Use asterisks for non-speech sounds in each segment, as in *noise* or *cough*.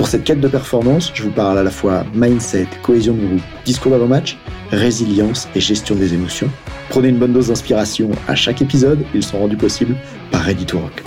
Pour cette quête de performance, je vous parle à la fois mindset, cohésion de groupe, discours d'avant-match, résilience et gestion des émotions. Prenez une bonne dose d'inspiration à chaque épisode, ils sont rendus possibles par Ready to Rock.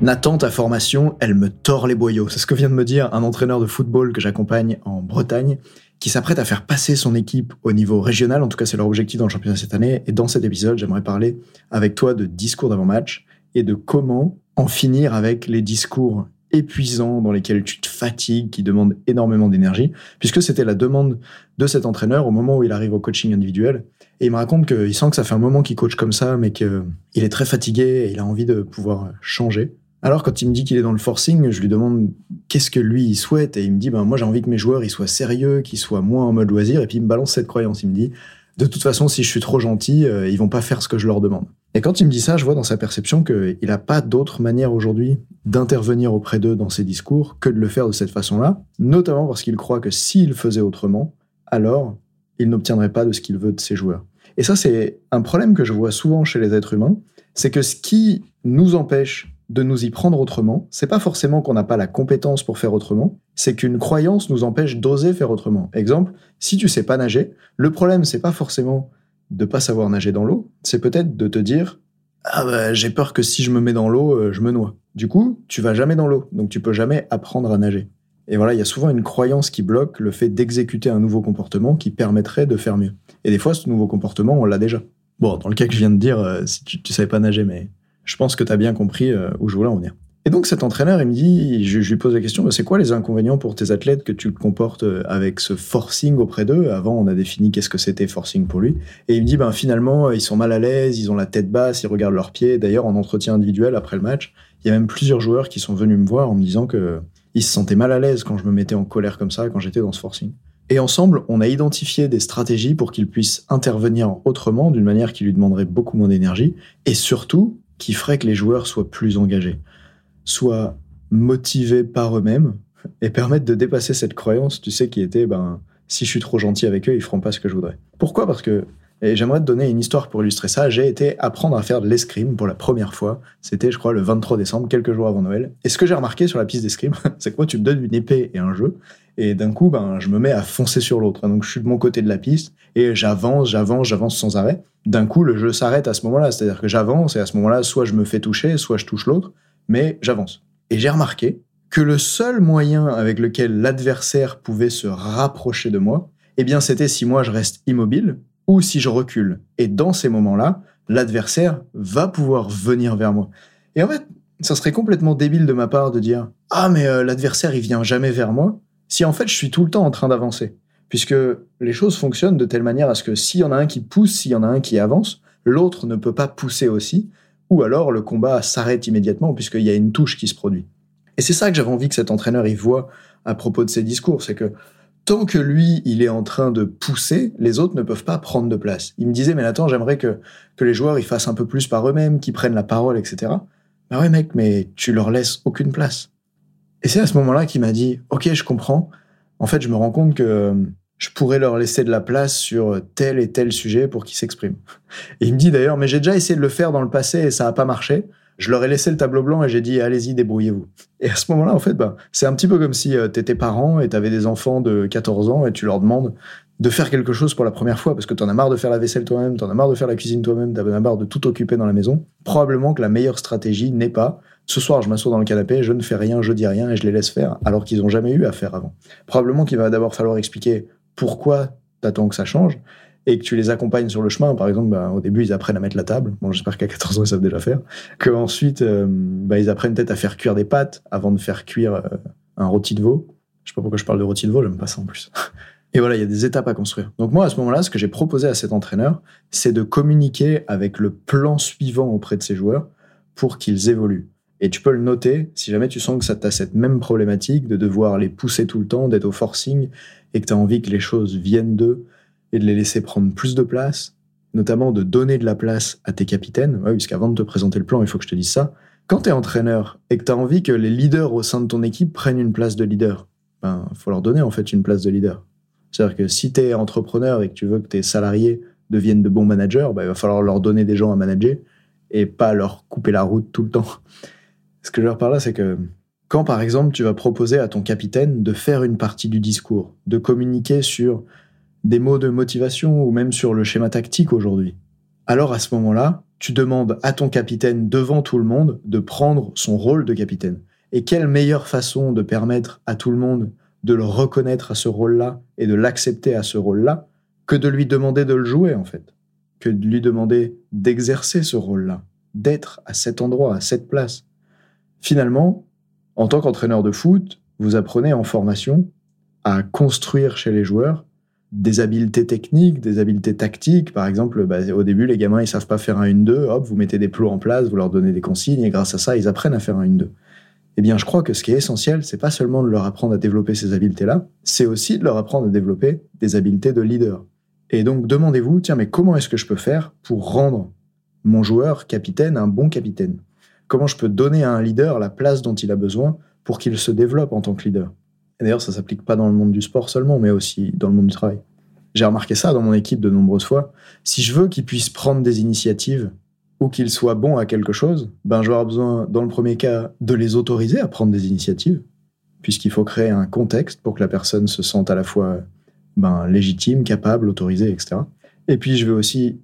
Nathan, ta formation, elle me tord les boyaux. C'est ce que vient de me dire un entraîneur de football que j'accompagne en Bretagne, qui s'apprête à faire passer son équipe au niveau régional. En tout cas, c'est leur objectif dans le championnat cette année. Et dans cet épisode, j'aimerais parler avec toi de discours d'avant-match et de comment en finir avec les discours épuisants dans lesquels tu te fatigues, qui demandent énormément d'énergie, puisque c'était la demande de cet entraîneur au moment où il arrive au coaching individuel. Et il me raconte qu'il sent que ça fait un moment qu'il coach comme ça, mais qu'il est très fatigué et il a envie de pouvoir changer. Alors, quand il me dit qu'il est dans le forcing, je lui demande qu'est-ce que lui il souhaite et il me dit ben moi j'ai envie que mes joueurs ils soient sérieux, qu'ils soient moins en mode loisir et puis il me balance cette croyance. Il me dit de toute façon si je suis trop gentil, euh, ils vont pas faire ce que je leur demande. Et quand il me dit ça, je vois dans sa perception qu'il n'a pas d'autre manière aujourd'hui d'intervenir auprès d'eux dans ses discours que de le faire de cette façon-là, notamment parce qu'il croit que s'il faisait autrement, alors il n'obtiendrait pas de ce qu'il veut de ses joueurs. Et ça, c'est un problème que je vois souvent chez les êtres humains, c'est que ce qui nous empêche de nous y prendre autrement, c'est pas forcément qu'on n'a pas la compétence pour faire autrement, c'est qu'une croyance nous empêche d'oser faire autrement. Exemple, si tu sais pas nager, le problème c'est pas forcément de pas savoir nager dans l'eau, c'est peut-être de te dire ah bah, j'ai peur que si je me mets dans l'eau, euh, je me noie. Du coup, tu vas jamais dans l'eau, donc tu peux jamais apprendre à nager. Et voilà, il y a souvent une croyance qui bloque le fait d'exécuter un nouveau comportement qui permettrait de faire mieux. Et des fois, ce nouveau comportement, on l'a déjà. Bon, dans le cas que je viens de dire, euh, si tu, tu savais pas nager, mais je pense que tu as bien compris euh, où je voulais en venir. Et donc cet entraîneur, il me dit, je, lui pose la question, c'est quoi les inconvénients pour tes athlètes que tu comportes euh, avec ce forcing auprès d'eux? Avant, on a défini qu'est-ce que c'était forcing pour lui. Et il me dit, ben finalement, ils sont mal à l'aise, ils ont la tête basse, ils regardent leurs pieds. D'ailleurs, en entretien individuel après le match, il y a même plusieurs joueurs qui sont venus me voir en me disant que ils se sentaient mal à l'aise quand je me mettais en colère comme ça, quand j'étais dans ce forcing. Et ensemble, on a identifié des stratégies pour qu'il puisse intervenir autrement, d'une manière qui lui demanderait beaucoup moins d'énergie, et surtout qui ferait que les joueurs soient plus engagés, soient motivés par eux-mêmes et permettent de dépasser cette croyance, tu sais, qui était, ben, si je suis trop gentil avec eux, ils feront pas ce que je voudrais. Pourquoi? Parce que, et j'aimerais te donner une histoire pour illustrer ça, j'ai été apprendre à faire de l'escrime pour la première fois. C'était, je crois, le 23 décembre, quelques jours avant Noël. Et ce que j'ai remarqué sur la piste d'escrime, *laughs* c'est que moi, tu me donnes une épée et un jeu, et d'un coup, ben, je me mets à foncer sur l'autre. Donc, je suis de mon côté de la piste et j'avance, j'avance, j'avance sans arrêt. D'un coup, le jeu s'arrête à ce moment-là. C'est-à-dire que j'avance et à ce moment-là, soit je me fais toucher, soit je touche l'autre, mais j'avance. Et j'ai remarqué que le seul moyen avec lequel l'adversaire pouvait se rapprocher de moi, eh bien, c'était si moi je reste immobile ou si je recule. Et dans ces moments-là, l'adversaire va pouvoir venir vers moi. Et en fait, ça serait complètement débile de ma part de dire ah mais euh, l'adversaire il vient jamais vers moi si en fait je suis tout le temps en train d'avancer. Puisque les choses fonctionnent de telle manière à ce que s'il y en a un qui pousse, s'il y en a un qui avance, l'autre ne peut pas pousser aussi, ou alors le combat s'arrête immédiatement puisqu'il y a une touche qui se produit. Et c'est ça que j'avais envie que cet entraîneur y voit à propos de ses discours, c'est que tant que lui, il est en train de pousser, les autres ne peuvent pas prendre de place. Il me disait, mais attends, j'aimerais que, que les joueurs ils fassent un peu plus par eux-mêmes, qu'ils prennent la parole, etc. Bah ouais mec, mais tu leur laisses aucune place. Et c'est à ce moment-là qu'il m'a dit, ok, je comprends. En fait, je me rends compte que euh, je pourrais leur laisser de la place sur tel et tel sujet pour qu'ils s'expriment. Et il me dit d'ailleurs, mais j'ai déjà essayé de le faire dans le passé et ça n'a pas marché. Je leur ai laissé le tableau blanc et j'ai dit, allez-y, débrouillez-vous. Et à ce moment-là, en fait, bah, c'est un petit peu comme si euh, tu étais parent et tu avais des enfants de 14 ans et tu leur demandes de faire quelque chose pour la première fois parce que tu en as marre de faire la vaisselle toi-même, tu en as marre de faire la cuisine toi-même, tu as marre de tout occuper dans la maison. Probablement que la meilleure stratégie n'est pas ce soir, je m'assois dans le canapé, je ne fais rien, je dis rien et je les laisse faire, alors qu'ils n'ont jamais eu à faire avant. Probablement qu'il va d'abord falloir expliquer pourquoi t'attends que ça change et que tu les accompagnes sur le chemin. Par exemple, bah, au début, ils apprennent à mettre la table. Bon, j'espère qu'à 14 ans, ils savent déjà faire. Que ensuite, euh, bah, ils apprennent peut-être à faire cuire des pâtes avant de faire cuire euh, un rôti de veau. Je sais pas pourquoi je parle de rôti de veau, j'aime pas ça en plus. *laughs* Et voilà, il y a des étapes à construire. Donc moi, à ce moment-là, ce que j'ai proposé à cet entraîneur, c'est de communiquer avec le plan suivant auprès de ses joueurs pour qu'ils évoluent. Et tu peux le noter si jamais tu sens que ça t'a cette même problématique de devoir les pousser tout le temps, d'être au forcing et que tu as envie que les choses viennent d'eux et de les laisser prendre plus de place, notamment de donner de la place à tes capitaines. Ouais, puisqu'avant de te présenter le plan, il faut que je te dise ça. Quand tu es entraîneur et que tu as envie que les leaders au sein de ton équipe prennent une place de leader, ben, faut leur donner en fait une place de leader. C'est-à-dire que si tu es entrepreneur et que tu veux que tes salariés deviennent de bons managers, ben, il va falloir leur donner des gens à manager et pas leur couper la route tout le temps. *laughs* Ce que je veux dire par là, c'est que quand par exemple tu vas proposer à ton capitaine de faire une partie du discours, de communiquer sur des mots de motivation ou même sur le schéma tactique aujourd'hui, alors à ce moment-là, tu demandes à ton capitaine devant tout le monde de prendre son rôle de capitaine. Et quelle meilleure façon de permettre à tout le monde de le reconnaître à ce rôle-là et de l'accepter à ce rôle-là que de lui demander de le jouer en fait, que de lui demander d'exercer ce rôle-là, d'être à cet endroit, à cette place. Finalement, en tant qu'entraîneur de foot, vous apprenez en formation à construire chez les joueurs des habiletés techniques, des habiletés tactiques. Par exemple, bah, au début, les gamins, ils savent pas faire un 1-2, hop, vous mettez des plots en place, vous leur donnez des consignes, et grâce à ça, ils apprennent à faire un 1-2. Eh bien, je crois que ce qui est essentiel, c'est pas seulement de leur apprendre à développer ces habiletés-là, c'est aussi de leur apprendre à développer des habiletés de leader. Et donc, demandez-vous, tiens, mais comment est-ce que je peux faire pour rendre mon joueur capitaine un bon capitaine? Comment je peux donner à un leader la place dont il a besoin pour qu'il se développe en tant que leader? Et d'ailleurs, ça s'applique pas dans le monde du sport seulement, mais aussi dans le monde du travail. J'ai remarqué ça dans mon équipe de nombreuses fois. Si je veux qu'il puisse prendre des initiatives ou qu'il soit bon à quelque chose, ben avoir besoin, dans le premier cas, de les autoriser à prendre des initiatives, puisqu'il faut créer un contexte pour que la personne se sente à la fois ben, légitime, capable, autorisée, etc. Et puis je vais aussi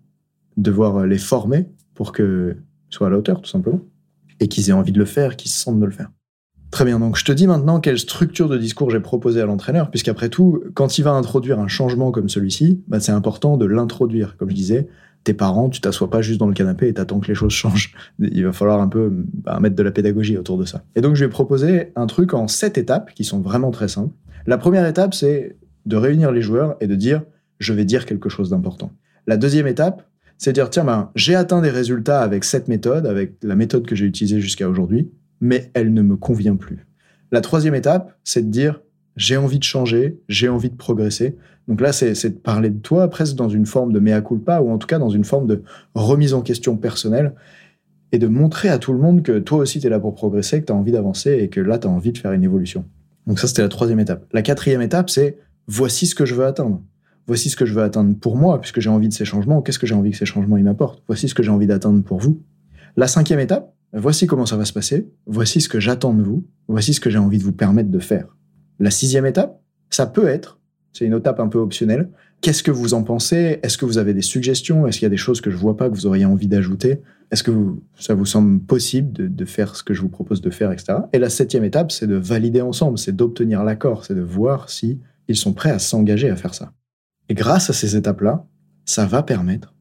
devoir les former pour qu'ils soient à la hauteur, tout simplement et qu'ils aient envie de le faire, qu'ils se sentent de le faire. Très bien, donc je te dis maintenant quelle structure de discours j'ai proposé à l'entraîneur, puisqu'après tout, quand il va introduire un changement comme celui-ci, bah, c'est important de l'introduire. Comme je disais, tes parents, tu t'assois pas juste dans le canapé et t'attends que les choses *laughs* changent. Il va falloir un peu bah, mettre de la pédagogie autour de ça. Et donc je vais proposer un truc en sept étapes qui sont vraiment très simples. La première étape, c'est de réunir les joueurs et de dire je vais dire quelque chose d'important. La deuxième étape, c'est dire, tiens, ben, j'ai atteint des résultats avec cette méthode, avec la méthode que j'ai utilisée jusqu'à aujourd'hui, mais elle ne me convient plus. La troisième étape, c'est de dire, j'ai envie de changer, j'ai envie de progresser. Donc là, c'est de parler de toi presque dans une forme de mea culpa, ou en tout cas dans une forme de remise en question personnelle, et de montrer à tout le monde que toi aussi, tu es là pour progresser, que tu as envie d'avancer, et que là, tu as envie de faire une évolution. Donc ça, c'était la troisième étape. La quatrième étape, c'est voici ce que je veux atteindre voici ce que je veux atteindre pour moi, puisque j'ai envie de ces changements, qu'est-ce que j'ai envie que ces changements m'apportent, voici ce que j'ai envie d'atteindre pour vous. La cinquième étape, voici comment ça va se passer, voici ce que j'attends de vous, voici ce que j'ai envie de vous permettre de faire. La sixième étape, ça peut être, c'est une étape un peu optionnelle, qu'est-ce que vous en pensez? Est-ce que vous avez des suggestions? Est-ce qu'il y a des choses que je vois pas que vous auriez envie d'ajouter? Est-ce que ça vous semble possible de, de, faire ce que je vous propose de faire, etc. Et la septième étape, c'est de valider ensemble, c'est d'obtenir l'accord, c'est de voir si ils sont prêts à s'engager à faire ça. Et grâce à ces étapes-là, ça va permettre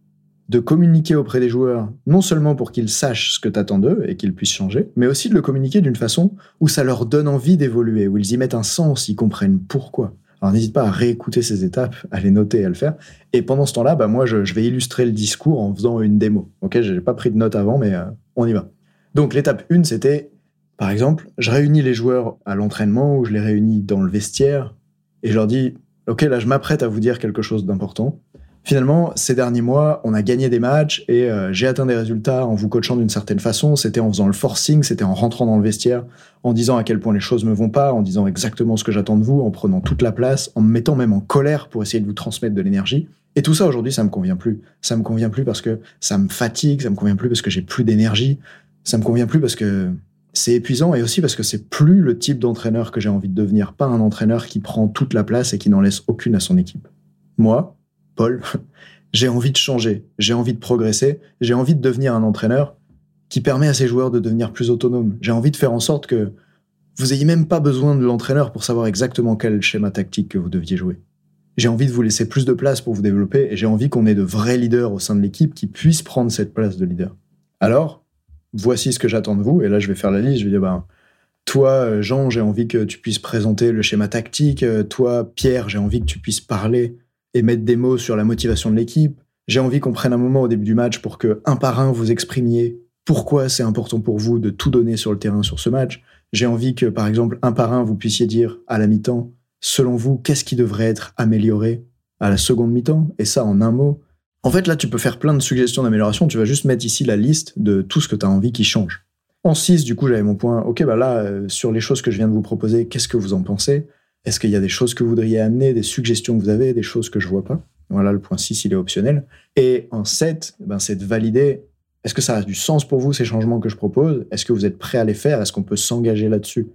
de communiquer auprès des joueurs, non seulement pour qu'ils sachent ce que tu attends d'eux et qu'ils puissent changer, mais aussi de le communiquer d'une façon où ça leur donne envie d'évoluer, où ils y mettent un sens, ils comprennent pourquoi. Alors n'hésite pas à réécouter ces étapes, à les noter, à le faire. Et pendant ce temps-là, bah moi, je, vais illustrer le discours en faisant une démo. Ok, j'ai pas pris de notes avant, mais euh, on y va. Donc l'étape 1, c'était, par exemple, je réunis les joueurs à l'entraînement ou je les réunis dans le vestiaire et je leur dis, ok, là, je m'apprête à vous dire quelque chose d'important. Finalement, ces derniers mois, on a gagné des matchs et euh, j'ai atteint des résultats en vous coachant d'une certaine façon. C'était en faisant le forcing, c'était en rentrant dans le vestiaire, en disant à quel point les choses me vont pas, en disant exactement ce que j'attends de vous, en prenant toute la place, en me mettant même en colère pour essayer de vous transmettre de l'énergie. Et tout ça aujourd'hui, ça me convient plus. Ça me convient plus parce que ça me fatigue, ça me convient plus parce que j'ai plus d'énergie, ça me convient plus parce que c'est épuisant et aussi parce que c'est plus le type d'entraîneur que j'ai envie de devenir, pas un entraîneur qui prend toute la place et qui n'en laisse aucune à son équipe. Moi, Paul, j'ai envie de changer, j'ai envie de progresser, j'ai envie de devenir un entraîneur qui permet à ses joueurs de devenir plus autonomes. J'ai envie de faire en sorte que vous ayez même pas besoin de l'entraîneur pour savoir exactement quel schéma tactique que vous deviez jouer. J'ai envie de vous laisser plus de place pour vous développer et j'ai envie qu'on ait de vrais leaders au sein de l'équipe qui puissent prendre cette place de leader. Alors, voici ce que j'attends de vous. Et là, je vais faire la liste. Je vais dire, ben, toi, euh, Jean, j'ai envie que tu puisses présenter le schéma tactique. Euh, toi, Pierre, j'ai envie que tu puisses parler et mettre des mots sur la motivation de l'équipe. J'ai envie qu'on prenne un moment au début du match pour que, un par un, vous exprimiez pourquoi c'est important pour vous de tout donner sur le terrain sur ce match. J'ai envie que, par exemple, un par un, vous puissiez dire à la mi-temps, selon vous, qu'est-ce qui devrait être amélioré à la seconde mi-temps? Et ça en un mot. En fait, là, tu peux faire plein de suggestions d'amélioration. Tu vas juste mettre ici la liste de tout ce que tu as envie qui change. En 6, du coup, j'avais mon point. Ok, bah là, euh, sur les choses que je viens de vous proposer, qu'est-ce que vous en pensez? Est-ce qu'il y a des choses que vous voudriez amener, des suggestions que vous avez, des choses que je vois pas? Voilà, le point 6, il est optionnel. Et en 7, ben, c'est de valider est-ce que ça a du sens pour vous, ces changements que je propose? Est-ce que vous êtes prêt à les faire? Est-ce qu'on peut s'engager là-dessus?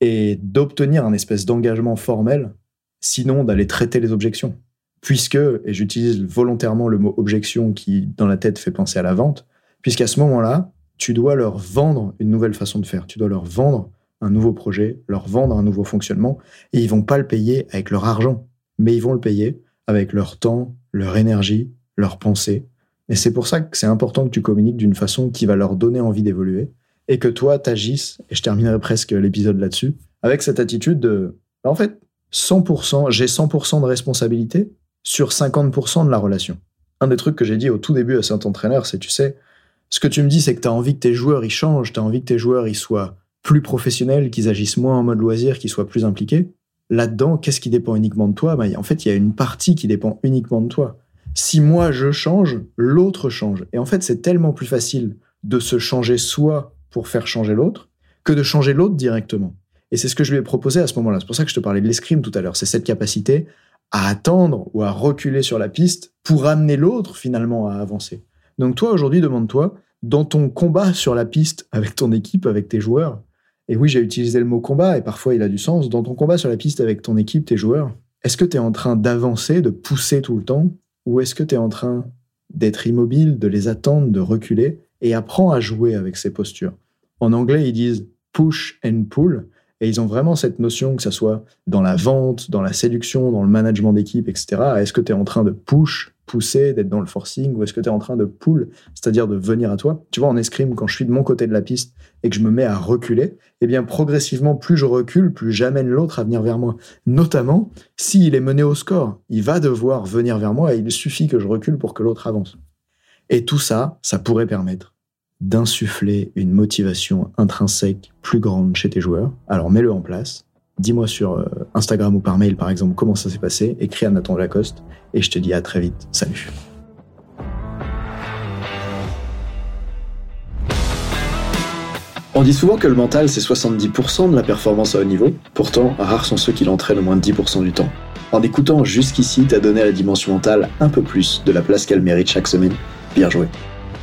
Et d'obtenir un espèce d'engagement formel, sinon d'aller traiter les objections. Puisque, et j'utilise volontairement le mot objection qui, dans la tête, fait penser à la vente, puisqu'à ce moment-là, tu dois leur vendre une nouvelle façon de faire. Tu dois leur vendre un nouveau projet, leur vendre un nouveau fonctionnement, et ils vont pas le payer avec leur argent, mais ils vont le payer avec leur temps, leur énergie, leur pensée, et c'est pour ça que c'est important que tu communiques d'une façon qui va leur donner envie d'évoluer et que toi, t'agisses, et je terminerai presque l'épisode là-dessus, avec cette attitude de, bah, en fait, 100%, j'ai 100% de responsabilité sur 50% de la relation. Un des trucs que j'ai dit au tout début à cet entraîneur, c'est, tu sais, ce que tu me dis, c'est que tu as envie que tes joueurs, ils changent, tu as envie que tes joueurs, ils soient plus professionnels, qu'ils agissent moins en mode loisir, qu'ils soient plus impliqués. Là-dedans, qu'est-ce qui dépend uniquement de toi? Bah, En fait, il y a une partie qui dépend uniquement de toi si moi je change, l'autre change. Et en fait, c'est tellement plus facile de se changer soi pour faire changer l'autre que de changer l'autre directement. Et c'est ce que je lui ai proposé à ce moment-là. C'est pour ça que je te parlais de l'escrime tout à l'heure. C'est cette capacité à attendre ou à reculer sur la piste pour amener l'autre finalement à avancer. Donc toi, aujourd'hui, demande-toi, dans ton combat sur la piste avec ton équipe, avec tes joueurs, et oui, j'ai utilisé le mot combat et parfois il a du sens, dans ton combat sur la piste avec ton équipe, tes joueurs, est-ce que tu es en train d'avancer, de pousser tout le temps ou est-ce que tu es en train d'être immobile, de les attendre, de reculer et apprends à jouer avec ces postures? En anglais, ils disent push and pull. Et ils ont vraiment cette notion, que ce soit dans la vente, dans la séduction, dans le management d'équipe, etc. Est-ce que tu es en train de push pousser, d'être dans le forcing, ou est-ce que tu es en train de pull, c'est-à-dire de venir à toi? Tu vois, en escrime, quand je suis de mon côté de la piste et que je me mets à reculer, eh bien, progressivement, plus je recule, plus j'amène l'autre à venir vers moi. Notamment, s'il est mené au score, il va devoir venir vers moi et il suffit que je recule pour que l'autre avance. Et tout ça, ça pourrait permettre d'insuffler une motivation intrinsèque plus grande chez tes joueurs. Alors mets-le en place, Dis-moi sur euh, Instagram ou par mail, par exemple, comment ça s'est passé. Écris à Nathan Lacoste. Et je te dis à très vite. Salut. On dit souvent que le mental, c'est 70% de la performance à haut niveau. Pourtant, rares sont ceux qui l'entraînent au moins de 10% du temps. En écoutant jusqu'ici, t'as donné à la dimension mentale un peu plus de la place qu'elle mérite chaque semaine. Bien joué.